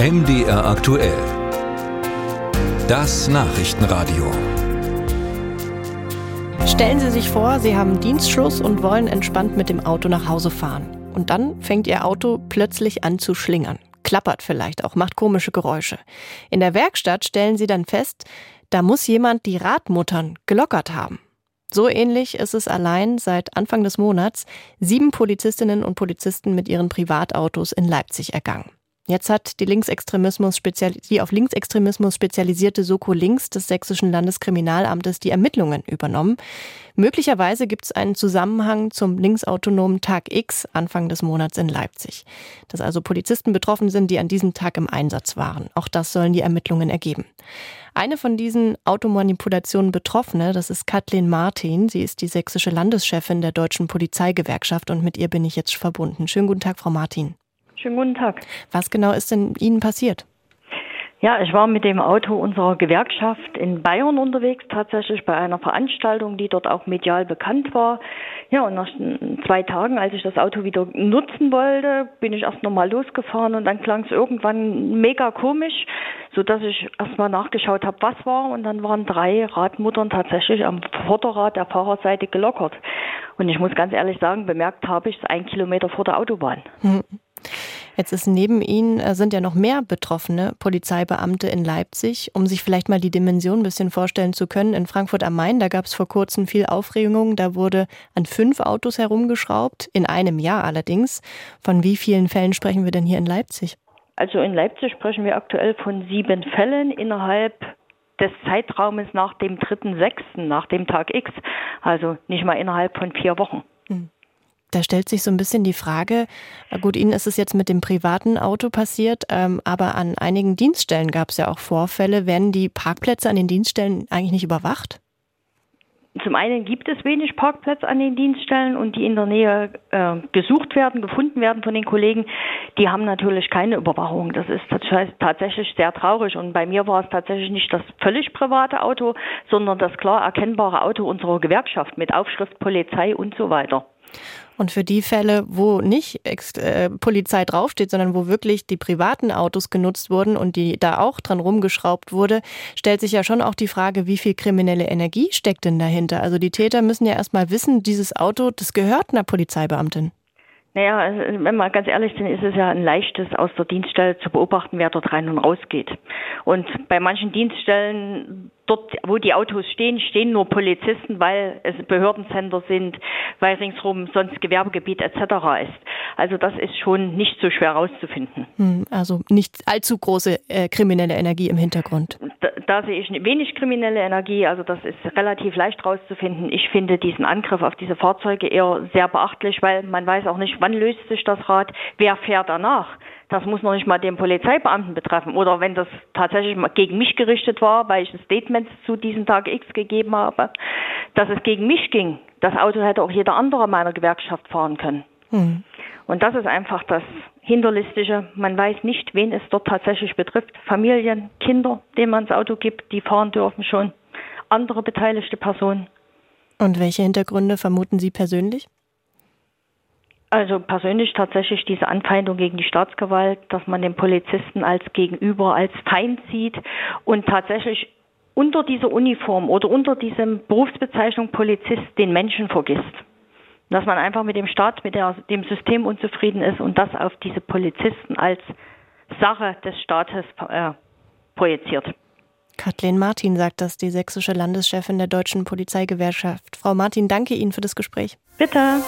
MDR aktuell. Das Nachrichtenradio. Stellen Sie sich vor, Sie haben Dienstschluss und wollen entspannt mit dem Auto nach Hause fahren. Und dann fängt Ihr Auto plötzlich an zu schlingern. Klappert vielleicht auch, macht komische Geräusche. In der Werkstatt stellen Sie dann fest, da muss jemand die Radmuttern gelockert haben. So ähnlich ist es allein seit Anfang des Monats sieben Polizistinnen und Polizisten mit ihren Privatautos in Leipzig ergangen. Jetzt hat die Linksextremismus die auf Linksextremismus spezialisierte Soko Links des Sächsischen Landeskriminalamtes die Ermittlungen übernommen. Möglicherweise gibt es einen Zusammenhang zum linksautonomen Tag X Anfang des Monats in Leipzig. Dass also Polizisten betroffen sind, die an diesem Tag im Einsatz waren. Auch das sollen die Ermittlungen ergeben. Eine von diesen Automanipulationen Betroffene, das ist Kathleen Martin. Sie ist die sächsische Landeschefin der Deutschen Polizeigewerkschaft und mit ihr bin ich jetzt verbunden. Schönen guten Tag, Frau Martin. Schönen guten Tag. Was genau ist denn Ihnen passiert? Ja, ich war mit dem Auto unserer Gewerkschaft in Bayern unterwegs, tatsächlich bei einer Veranstaltung, die dort auch medial bekannt war. Ja, und nach zwei Tagen, als ich das Auto wieder nutzen wollte, bin ich erst nochmal losgefahren und dann klang es irgendwann mega komisch, so dass ich erstmal nachgeschaut habe, was war und dann waren drei Radmuttern tatsächlich am Vorderrad der Fahrerseite gelockert. Und ich muss ganz ehrlich sagen, bemerkt habe ich es ein Kilometer vor der Autobahn. Hm. Jetzt ist neben Ihnen äh, sind ja noch mehr betroffene Polizeibeamte in Leipzig. Um sich vielleicht mal die Dimension ein bisschen vorstellen zu können, in Frankfurt am Main, da gab es vor kurzem viel Aufregung. Da wurde an fünf Autos herumgeschraubt, in einem Jahr allerdings. Von wie vielen Fällen sprechen wir denn hier in Leipzig? Also in Leipzig sprechen wir aktuell von sieben Fällen innerhalb des Zeitraumes nach dem 3.6., nach dem Tag X. Also nicht mal innerhalb von vier Wochen. Hm. Da stellt sich so ein bisschen die Frage, gut, Ihnen ist es jetzt mit dem privaten Auto passiert, ähm, aber an einigen Dienststellen gab es ja auch Vorfälle. Werden die Parkplätze an den Dienststellen eigentlich nicht überwacht? Zum einen gibt es wenig Parkplätze an den Dienststellen und die in der Nähe äh, gesucht werden, gefunden werden von den Kollegen, die haben natürlich keine Überwachung. Das ist tatsächlich sehr traurig. Und bei mir war es tatsächlich nicht das völlig private Auto, sondern das klar erkennbare Auto unserer Gewerkschaft mit Aufschrift Polizei und so weiter. Und für die Fälle, wo nicht äh, Polizei draufsteht, sondern wo wirklich die privaten Autos genutzt wurden und die da auch dran rumgeschraubt wurde, stellt sich ja schon auch die Frage, wie viel kriminelle Energie steckt denn dahinter? Also die Täter müssen ja erstmal wissen, dieses Auto, das gehört einer Polizeibeamtin. Naja, also, wenn wir ganz ehrlich sind, ist es ja ein leichtes aus der Dienststelle zu beobachten, wer dort rein und raus geht. Und bei manchen Dienststellen dort, wo die Autos stehen, stehen nur Polizisten, weil es Behördencenter sind, weil ringsherum sonst Gewerbegebiet etc. ist. Also das ist schon nicht so schwer herauszufinden. Hm, also nicht allzu große äh, kriminelle Energie im Hintergrund. Da, da, sehe ich wenig kriminelle Energie, also das ist relativ leicht herauszufinden. Ich finde diesen Angriff auf diese Fahrzeuge eher sehr beachtlich, weil man weiß auch nicht, wann löst sich das Rad, wer fährt danach. Das muss noch nicht mal den Polizeibeamten betreffen. Oder wenn das tatsächlich mal gegen mich gerichtet war, weil ich ein Statement zu diesem Tag X gegeben habe, dass es gegen mich ging. Das Auto hätte auch jeder andere meiner Gewerkschaft fahren können. Hm. Und das ist einfach das Hinterlistige. Man weiß nicht, wen es dort tatsächlich betrifft. Familien, Kinder, denen man das Auto gibt, die fahren dürfen schon. Andere beteiligte Personen. Und welche Hintergründe vermuten Sie persönlich? Also persönlich tatsächlich diese Anfeindung gegen die Staatsgewalt, dass man den Polizisten als Gegenüber, als Feind sieht und tatsächlich unter dieser Uniform oder unter diesem Berufsbezeichnung Polizist den Menschen vergisst. Dass man einfach mit dem Staat, mit der, dem System unzufrieden ist und das auf diese Polizisten als Sache des Staates äh, projiziert. Kathleen Martin sagt das, die sächsische Landeschefin der Deutschen Polizeigewerkschaft. Frau Martin, danke Ihnen für das Gespräch. Bitte.